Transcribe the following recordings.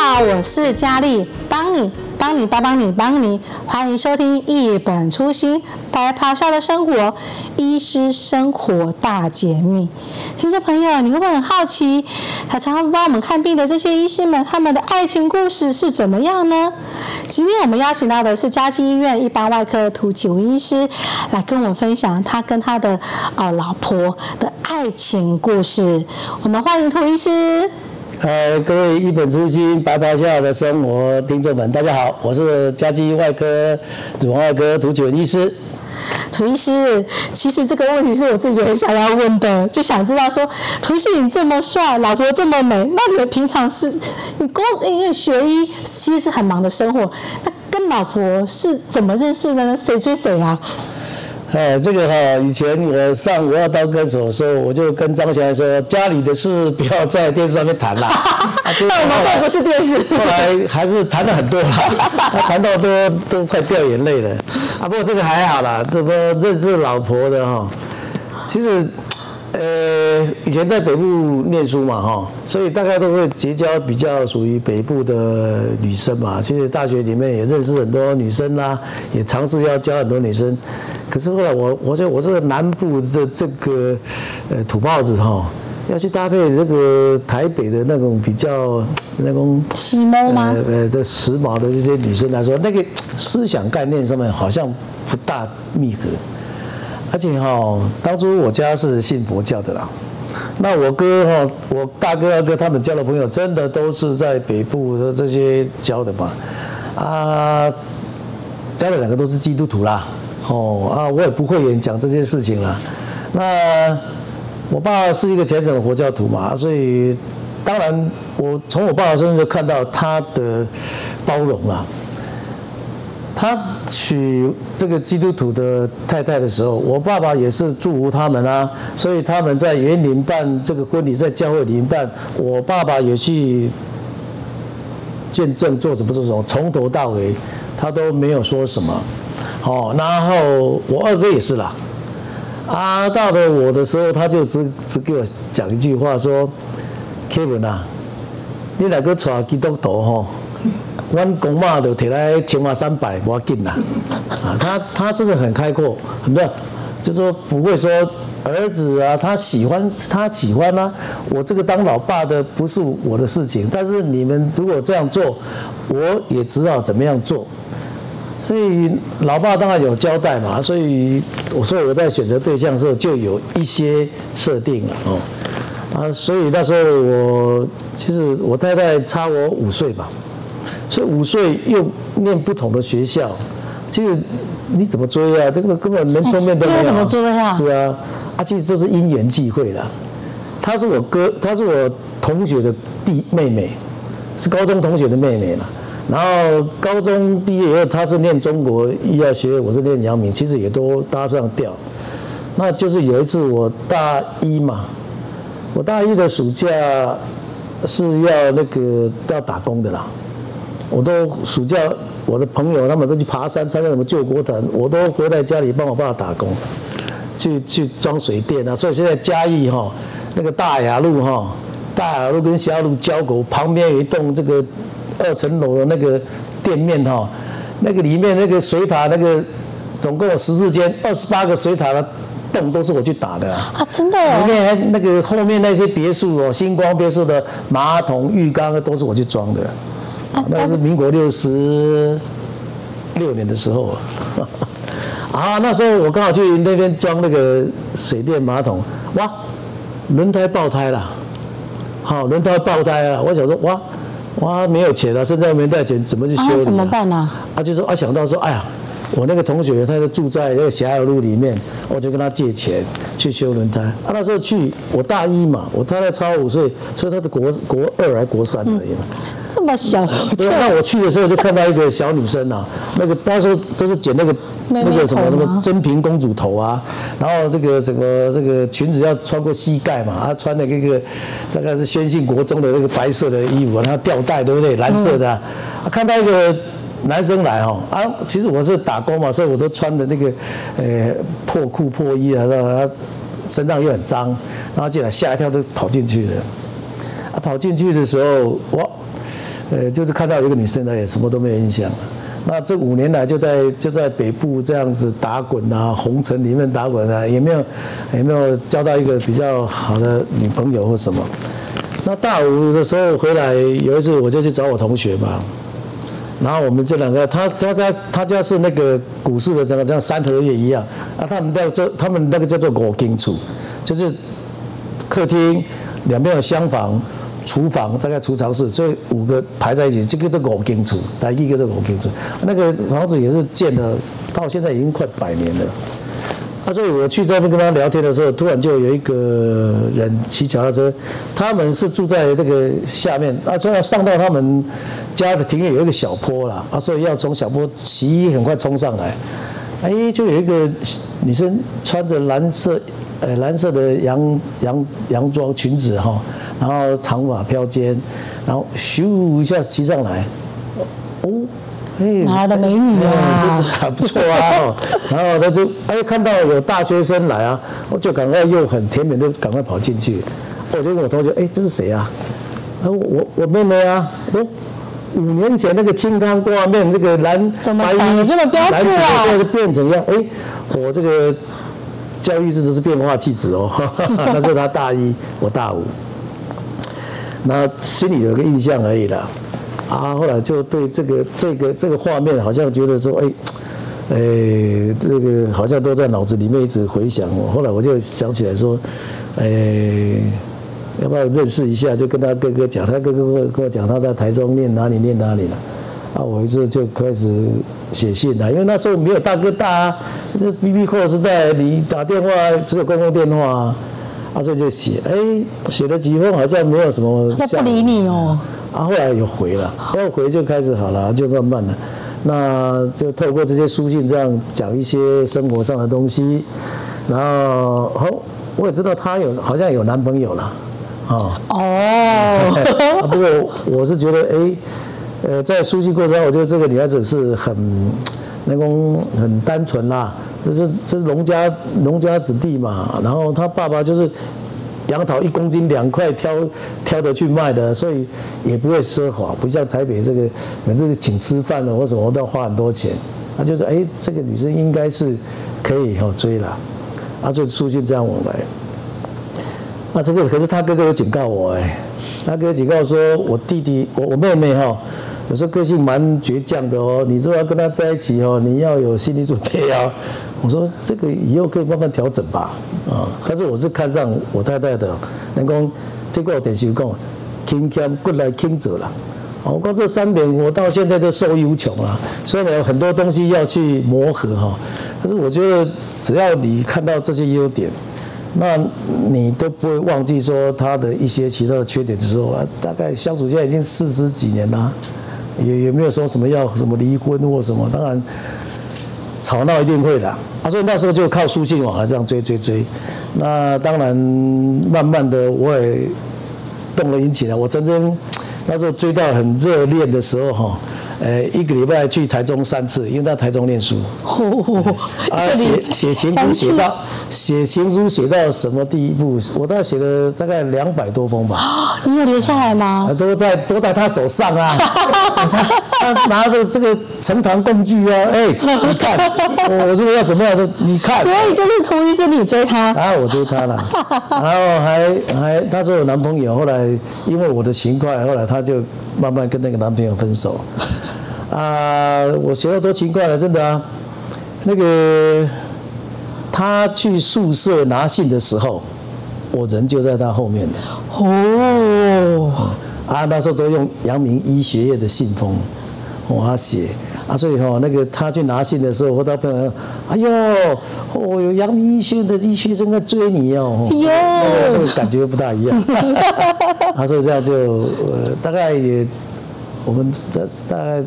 好，我是佳丽，帮你。帮你帮帮你帮你，欢迎收听一本初心白袍下的生活，医师生活大解密。听众朋友，你会不会很好奇，常常帮我们看病的这些医师们，他们的爱情故事是怎么样呢？今天我们邀请到的是嘉基医院一般外科涂启文医师，来跟我们分享他跟他的呃老婆的爱情故事。我们欢迎涂医师。呃，各位一本初心白袍下的生活听众们，大家好，我是家居外科乳房外科涂启文医师。涂医师，其实这个问题是我自己很想要问的，就想知道说，涂医师你这么帅，老婆这么美，那你们平常是，你工因为学医其实是很忙的生活，那跟老婆是怎么认识的呢？谁追谁啊？哎，这个哈、哦，以前我上我要当歌手的时候，我就跟张学良说，家里的事不要在电视上面谈啦。那我们这不是电视。后来还是谈了很多啦，谈到都都快掉眼泪了。啊，不过这个还好啦，这个认识老婆的哈、哦，其实。呃，以前在北部念书嘛，哈，所以大概都会结交比较属于北部的女生嘛。其实大学里面也认识很多女生啦、啊，也尝试要交很多女生。可是后来我，我觉得我这个南部的这个呃土包子哈，要去搭配这个台北的那种比较那种时髦吗？呃的时髦的这些女生来说，那个思想概念上面好像不大密合。而且哈，当初我家是信佛教的啦，那我哥哈，我大哥二哥他们交的朋友，真的都是在北部的这些交的嘛，啊，交的两个都是基督徒啦，哦啊，我也不会演讲这件事情啦。那我爸是一个虔诚的佛教徒嘛，所以当然我从我爸爸身上就看到他的包容啦。他娶这个基督徒的太太的时候，我爸爸也是祝福他们啊，所以他们在园林办这个婚礼，在教会里办，我爸爸也去见证做什么做什么，从头到尾他都没有说什么。好，然后我二哥也是啦，啊，到了我的时候，他就只只给我讲一句话说，Kevin 啊，你两个娶基督徒吼。我公妈的提来千万三百，我进啦。啊，他他真的很开阔，很多，就是说不会说儿子啊，他喜欢他喜欢啊，我这个当老爸的不是我的事情，但是你们如果这样做，我也知道怎么样做。所以老爸当然有交代嘛，所以我说我在选择对象的时候就有一些设定了哦。啊，所以那时候我其实我太太差我五岁吧。所以五岁又念不同的学校，其实你怎么追啊？这个根本连碰面都没有。怎么追啊？是啊，啊，其实这是因缘际会啦。她是我哥，她是我同学的弟妹妹，是高中同学的妹妹嘛。然后高中毕业以后，她是念中国医药学院，我是念阳明，其实也都搭上调。那就是有一次我大一嘛，我大一的暑假是要那个要打工的啦。我都暑假，我的朋友他们都去爬山，参加什么救国团，我都回来家里帮我爸打工，去去装水电啊。所以现在嘉义哈，那个大雅路哈，大雅路跟霞路交口旁边有一栋这个二层楼的那个店面哈，那个里面那个水塔那个总共有十四间，二十八个水塔的洞都是我去打的啊。啊，真的哦。里面还那个后面那些别墅哦，星光别墅的马桶、浴缸都是我去装的。那是民国六十六年的时候 啊，那时候我刚好去那边装那个水电马桶，哇，轮胎爆胎了，好，轮胎爆胎了，我想说哇哇没有钱了，身上没带钱，怎么去修理？怎么办呢？啊，就说啊想到说，哎呀。我那个同学，他就住在那个霞海路里面，我就跟他借钱去修轮胎。啊，那时候去我大一嘛，我太太超五岁，所以他是国国二还国三而已嘛。这么小。对，那我去的时候就看到一个小女生啊，那个那时候都是剪那个那个什么那个真平公主头啊，然后这个什么这个裙子要穿过膝盖嘛，她穿的那个大概是宣信国中的那个白色的衣服，然后吊带对不对？蓝色的，啊，看到一个。男生来哈啊，其实我是打工嘛，所以我都穿的那个呃破裤破衣啊，然后身上又很脏，然后进来吓一跳都跑进去了。啊，跑进去的时候，我呃，就是看到一个女生呢，也什么都没有印象。那这五年来就在就在北部这样子打滚啊，红尘里面打滚啊，也没有也没有交到一个比较好的女朋友或什么。那大五的时候回来，有一次我就去找我同学嘛，然后我们这两个，他他家他家是那个古式的这个像三合院一样啊，他们叫做他们那个叫做五间厝，就是客厅两边有厢房。厨房大概储藏室，所以五个排在一起，这个叫五间厝，大一个叫五间厝。那个房子也是建了，到现在已经快百年了。他、啊、所以我去在那跟他聊天的时候，突然就有一个人骑脚踏车，他们是住在这个下面，啊，所以要上到他们家的庭院有一个小坡啦，啊，所以要从小坡骑很快冲上来。哎，就有一个女生穿着蓝色，呃，蓝色的洋洋洋装裙子哈。然后长发飘肩，然后咻一下骑上来，哦，哪来的美女啊？哎、还不错啊。然后他就哎看到有大学生来啊，我就赶快又很甜美的赶快跑进去。我就跟我同学，哎，这是谁啊？啊，我我妹妹啊。哦，五年前那个清汤挂面，那个蓝怎么长得这么标致啊？现在就变成一样。哎，我这个教育真的是变化气质哦。那是他大一，我大五。那心里有个印象而已啦，啊，后来就对这个这个这个画面好像觉得说，哎，哎，这个好像都在脑子里面一直回想。后来我就想起来说，哎，要不要认识一下？就跟他哥哥讲，他哥哥跟我跟我讲他在台中念哪里念哪里了。啊，我一直就开始写信了，因为那时候没有大哥大啊，这 BB Call 时代，你打电话只有公共电话啊。啊，所以就写，哎，写了几封，好像没有什么。他不理你哦。啊，后来又回了，又回就开始好了，就慢慢的，那就透过这些书信这样讲一些生活上的东西，然后好，我也知道她有好像有男朋友了，啊。哦。啊，不过我是觉得，哎，呃，在书信过程中，我觉得这个女孩子是很，那种很单纯啦。就是这是农家农家子弟嘛，然后他爸爸就是杨桃一公斤两块挑挑着去卖的，所以也不会奢华，不像台北这个每次请吃饭了或什么都要花很多钱。他就说：“哎，这个女生应该是可以以后追了。”啊，就书信这样往来。啊，这个可是他哥哥有警告我哎，他哥哥警告说我弟弟我我妹妹哈。有时候个性蛮倔强的哦，你如果要跟他在一起哦，你要有心理准备啊。我说这个以后可以慢慢调整吧，啊，但是我是看上我太太的，能够这个电视讲，勤俭过来勤者了。我光这三点，我到现在都受益无穷了。虽然有很多东西要去磨合哈，但是我觉得只要你看到这些优点，那你都不会忘记说他的一些其他的缺点的时候啊，大概相处现在已经四十几年了。也也没有说什么要什么离婚或什么，当然吵闹一定会的。他说那时候就靠书信往来这样追追追。那当然，慢慢的我也动了引起来。我曾经那时候追到很热恋的时候哈。呃，一个礼拜去台中三次，因为在台中念书。哦，啊，写写情书写到写情书写到什么地步？我大概写了大概两百多封吧。你有留下来吗？都在都在他手上啊。他拿着这个呈堂工具啊，哎，你看，我说要怎么样都你看。所以就是图一是你追他。啊，我追他了，然后还还他说有男朋友，后来因为我的勤快，后来他就慢慢跟那个男朋友分手。啊，我学了多奇怪了，真的啊。那个他去宿舍拿信的时候，我人就在他后面。哦。啊，那时候都用阳明医学院的信封，我写。啊，所以哈，那个他去拿信的时候，我到朋友，哎呦，哦，有阳明医学院的医学生在追你哦。哟。那个感觉不大一样。他说这样就呃，大概也。我们大大概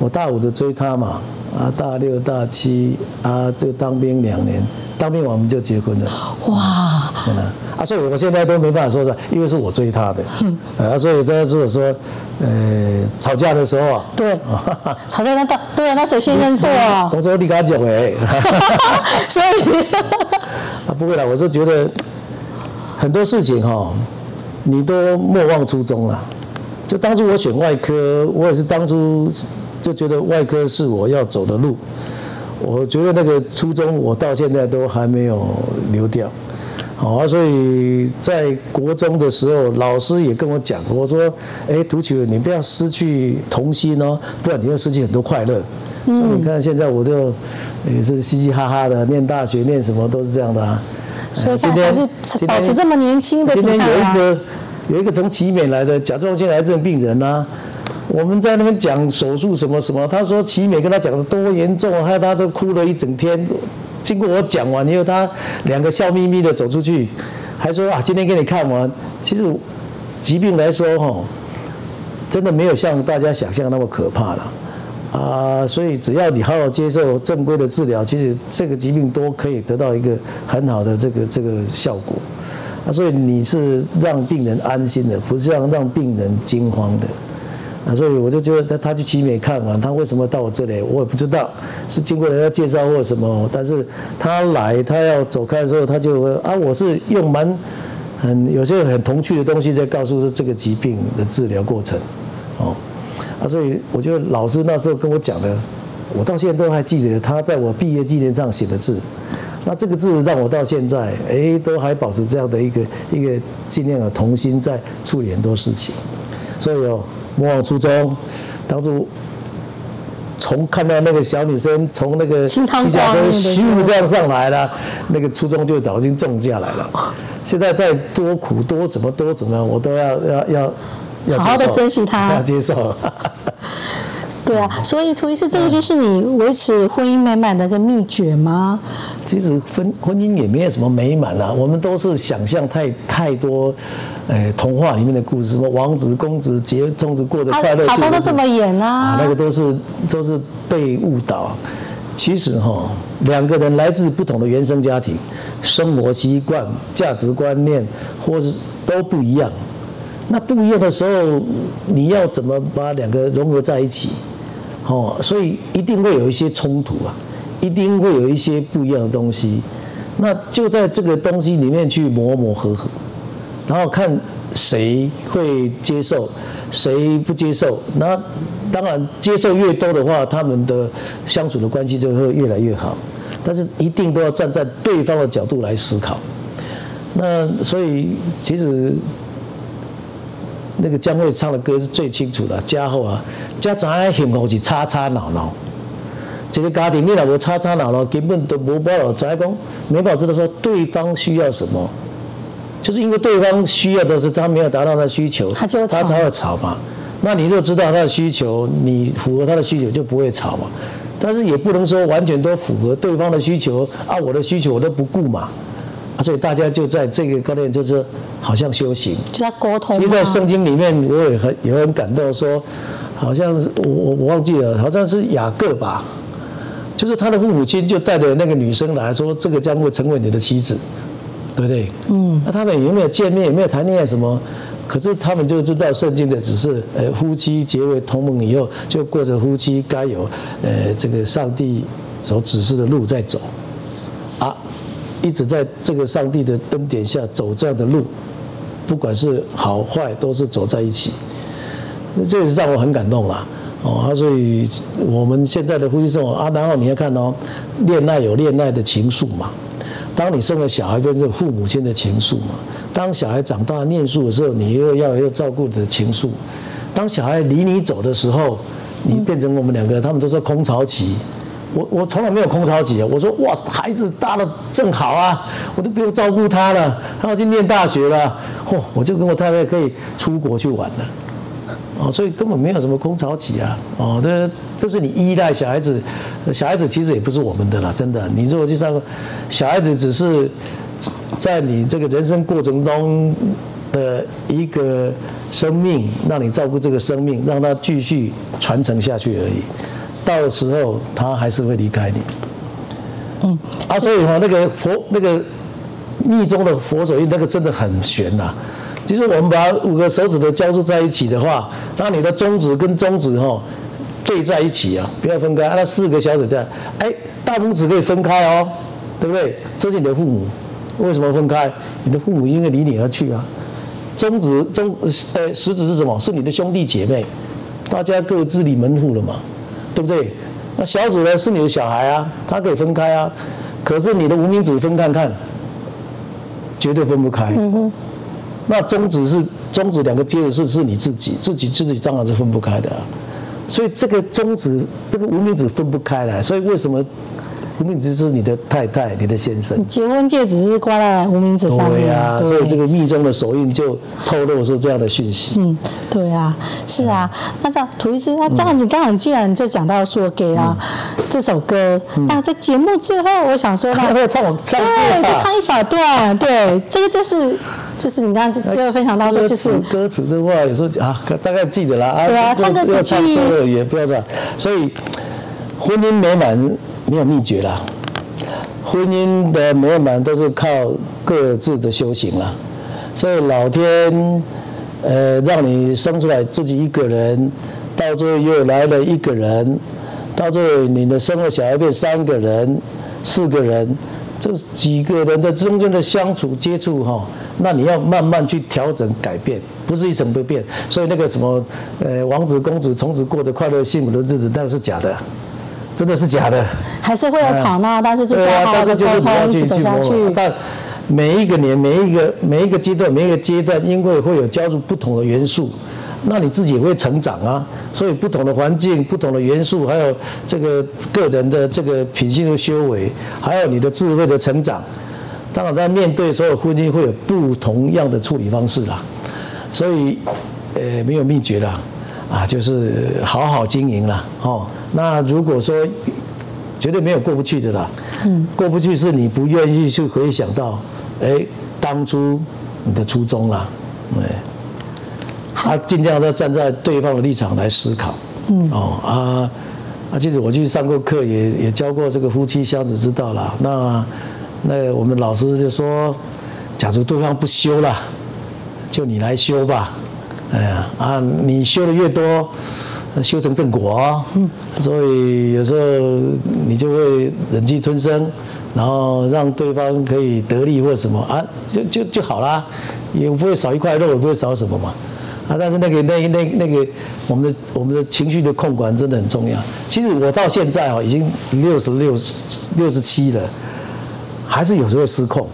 我大五的追她嘛，啊大六大七啊就当兵两年，当兵完我们就结婚了。哇！真的啊，所以我现在都没办法说是，因为是我追她的。嗯。啊，所以在如果说，呃，吵架的时候啊。对。吵架那大对啊，那谁先认错啊？我说你跟他讲哎。所以。啊，不会啦，我是觉得很多事情哈，你都莫忘初衷了。就当初我选外科，我也是当初就觉得外科是我要走的路。我觉得那个初衷，我到现在都还没有流掉。好啊，所以在国中的时候，老师也跟我讲，我说：“哎，图球，你不要失去童心哦，不然你会失去很多快乐。”嗯，所以你看现在我就也是嘻嘻哈哈的，念大学念什么都是这样的啊。所以今天还是保持这么年轻的。今天有一个有一个从奇美来的甲状腺癌症病人啊，我们在那边讲手术什么什么，他说奇美跟他讲的多严重，害他都哭了一整天。经过我讲完以后，他两个笑眯眯的走出去，还说啊，今天给你看完。其实疾病来说，哈，真的没有像大家想象那么可怕了啊。所以只要你好好接受正规的治疗，其实这个疾病都可以得到一个很好的这个这个效果啊。所以你是让病人安心的，不是让让病人惊慌的。啊，所以我就觉得他他去奇美看完，他为什么到我这里，我也不知道，是经过人家介绍或什么。但是他来，他要走开的时候，他就会啊，我是用蛮很有些很童趣的东西在告诉说这个疾病的治疗过程，哦，啊，所以我觉得老师那时候跟我讲的，我到现在都还记得他在我毕业纪念上写的字。那这个字让我到现在，哎，都还保持这样的一个一个尽量的童心在处理很多事情，所以哦。莫忘初衷，当初从看到那个小女生从那个机甲中咻这样上来了，那个初衷就早已经种下来了。现在再多苦多怎么多怎么，我都要要要要好好的珍惜它，要接受。对啊，所以涂医师，这个就是你维持婚姻美满的一个秘诀吗？其实婚婚姻也没有什么美满啊，我们都是想象太太多。哎，童话里面的故事，什么王子公子结种子过着快乐，好多都这么演啊，啊，那个都是都是被误导。其实哈，两个人来自不同的原生家庭，生活习惯、价值观念，或是都不一样。那不一样的时候，你要怎么把两个融合在一起？哦，所以一定会有一些冲突啊，一定会有一些不一样的东西。那就在这个东西里面去磨磨合合。然后看谁会接受，谁不接受。那当然接受越多的话，他们的相处的关系就会越来越好。但是一定都要站在对方的角度来思考。那所以其实那个江蕙唱的歌是最清楚的。家后啊，家长爱幸福是吵吵闹闹。这个家庭你若无吵吵闹闹，根本都无办法知讲，没办法知道说对方需要什么。就是因为对方需要的是他没有达到他的需求，他才会吵嘛。那你就知道他的需求，你符合他的需求就不会吵嘛。但是也不能说完全都符合对方的需求啊，我的需求我都不顾嘛。啊，所以大家就在这个概念就是好像修行，就在沟通。其实在圣经里面我也很也很感动，说好像是我我我忘记了，好像是雅各吧，就是他的父母亲就带着那个女生来说，这个将会成为你的妻子。对不对？嗯，那他们有没有见面？有没有谈恋爱什么？可是他们就知道圣经的只是，呃，夫妻结为同盟以后，就过着夫妻该有，呃，这个上帝所指示的路在走，啊，一直在这个上帝的恩典下走这样的路，不管是好坏，都是走在一起。那这也是让我很感动啦，哦，啊，所以我们现在的夫妻生活啊，然后你要看哦，恋爱有恋爱的情愫嘛。当你生了小孩，跟这父母亲的情愫嘛；当小孩长大念书的时候，你又要要照顾的情愫；当小孩离你走的时候，你变成我们两个，他们都说空巢期。我我从来没有空巢期啊！我说哇，孩子大了正好啊，我都不用照顾他了，他要去念大学了，嚯，我就跟我太太可以出国去玩了。哦，所以根本没有什么空巢期啊！哦，这这是你依赖小孩子，小孩子其实也不是我们的啦，真的。你如果就像小孩子，只是在你这个人生过程中的一个生命，让你照顾这个生命，让他继续传承下去而已。到时候他还是会离开你。嗯，啊，所以哈，那个佛那个密宗的佛手印，那个真的很玄呐。就是我们把五个手指头交织在一起的话，那你的中指跟中指哈对在一起啊，不要分开。那四个小指在，哎，大拇指可以分开哦，对不对？这是你的父母，为什么分开？你的父母因为离你而去啊，中指中呃食指是什么？是你的兄弟姐妹，大家各自立门户了嘛，对不对？那小子呢是你的小孩啊，他可以分开啊，可是你的无名指分看看，绝对分不开。嗯哼。那中指是中指两个接的是是你自己，自己自己当然是分不开的啊。所以这个中指这个无名指分不开来，所以为什么？无名指是你的太太，你的先生。结婚戒指是挂在无名指上面。对呀、啊，所以这个密宗的手印就透露出这样的讯息。嗯，对啊，是啊。那这样，涂医师，那这样子，刚刚既然就讲到说给啊这首歌，嗯、那在节目最后，我想说，那会唱唱对，就唱一小段。对，这个就是就是你刚刚最后分享到说，就是歌词的话，有时候啊，大概记得啦啊。对啊，唱歌几句也不要这样。所以婚姻美满。没有秘诀啦，婚姻的美满都是靠各自的修行啦。所以老天，呃，让你生出来自己一个人，到最后又来了一个人，到最后你的生了小孩变三个人、四个人，这几个人的中间的相处接触哈，那你要慢慢去调整改变，不是一成不变。所以那个什么，呃，王子公主从此过着快乐幸福的日子，那是假的。真的是假的，还是会有吵闹，但是就是要好好的沟通，一起走下去。但每一个年、每一个每一个阶段、每一个阶段，因为会有加入不同的元素，那你自己也会成长啊。所以不同的环境、不同的元素，还有这个个人的这个品性的修为，还有你的智慧的成长，当然在面对所有婚姻会有不同样的处理方式啦。所以，呃，没有秘诀啦。啊，就是好好经营了哦。那如果说绝对没有过不去的啦，嗯，过不去是你不愿意去回想到，哎，当初你的初衷啦，对，他尽量的站在对方的立场来思考，嗯，哦啊啊，其实我去上过课，也也教过这个夫妻相处之道啦。那那我们老师就说，假如对方不修了，就你来修吧。哎呀啊！你修的越多，修成正果啊。所以有时候你就会忍气吞声，然后让对方可以得利或什么啊，就就就好啦，也不会少一块肉，也不会少什么嘛。啊，但是那个那那那个我们的我们的情绪的控管真的很重要。其实我到现在啊，已经六十六六十七了，还是有时候失控。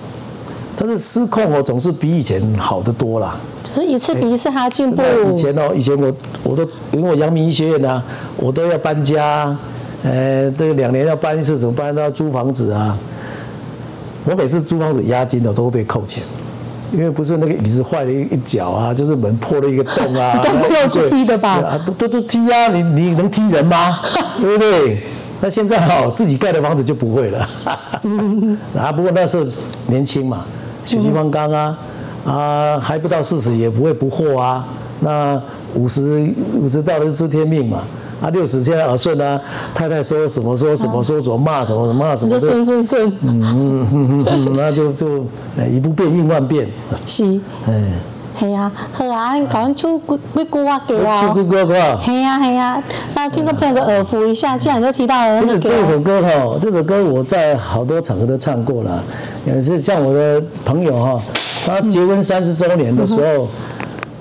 但是失控哦，总是比以前好得多啦。就是一次比一次还要进步。以前哦，以前我我都因为我阳明医学院啊，我都要搬家，呃，这个两年要搬一次，怎么搬都要租房子啊？我每次租房子押金的都会被扣钱，因为不是那个椅子坏了一一角啊，就是门破了一个洞啊。都没有去踢的吧？都都都踢啊！你你能踢人吗？对不对？那现在哦，自己盖的房子就不会了。啊，不过那时候年轻嘛。血气方刚啊，啊，还不到四十也不会不惑啊。那五十五十到了就知天命嘛。啊，六十现在耳顺啊，太太说什么说什么说什么骂什么骂什么。就顺顺顺。嗯嗯嗯嗯，那就就一不变应万变。是。嗯。系啊，好啊，你赶紧唱几几句话给我。唱几歌歌。系啊系啊，那听众朋友的耳福一下，既然都提到了。不是这首歌哈，这首歌我在好多场合都唱过了，也是像我的朋友哈，他结婚三十周年的时候，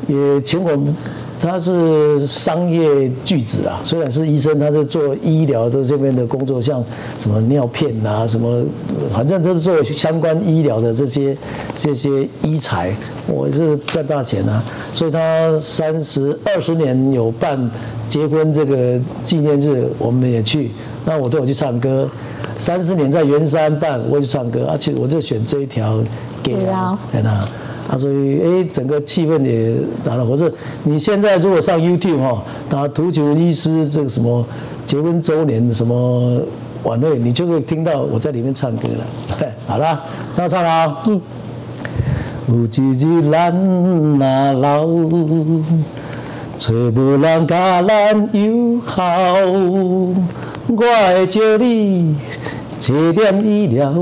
也请我们。他是商业巨子啊，虽然是医生，他是做医疗的这边的工作，像什么尿片啊，什么，反正都是做相关医疗的这些这些医材，我是赚大钱啊。所以他三十二十年有办结婚这个纪念日，我们也去，那我都有去唱歌。三十年在圆山办，我也去唱歌，而且我就选这一条给啊，给他。说：“哎，整个气氛也打了。我说，你现在如果上 YouTube 哈，打屠洁文医师这个什么结婚周年什么晚会，你就会听到我在里面唱歌了。对，好了，那唱了。嗯。有一日咱若老，找无人甲咱友好，我会借你一点医疗。”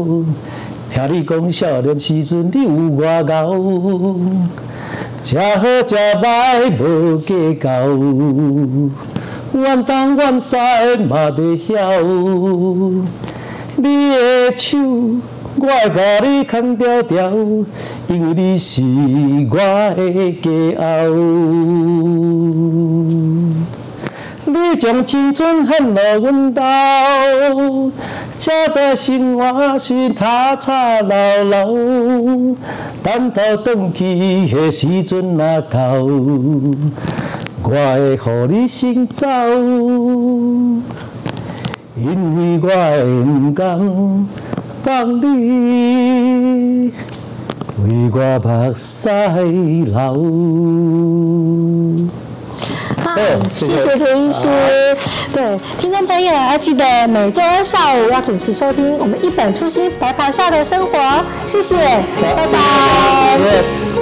听你讲少年时阵你有外敖，吃好吃歹无计较，怨东怨西嘛袂晓。你的手我会甲你牵条条，因为你是我的家后。你将青春献予阮兜，才知生活是他吵闹闹，等到转去的时阵若到，我会予你先走，因为我会不甘。放你为我目屎流。好，谢谢涂医师。对，听众朋友要记得每周二下午要准时收听我们一本初心白袍下的生活。谢谢，拜拜。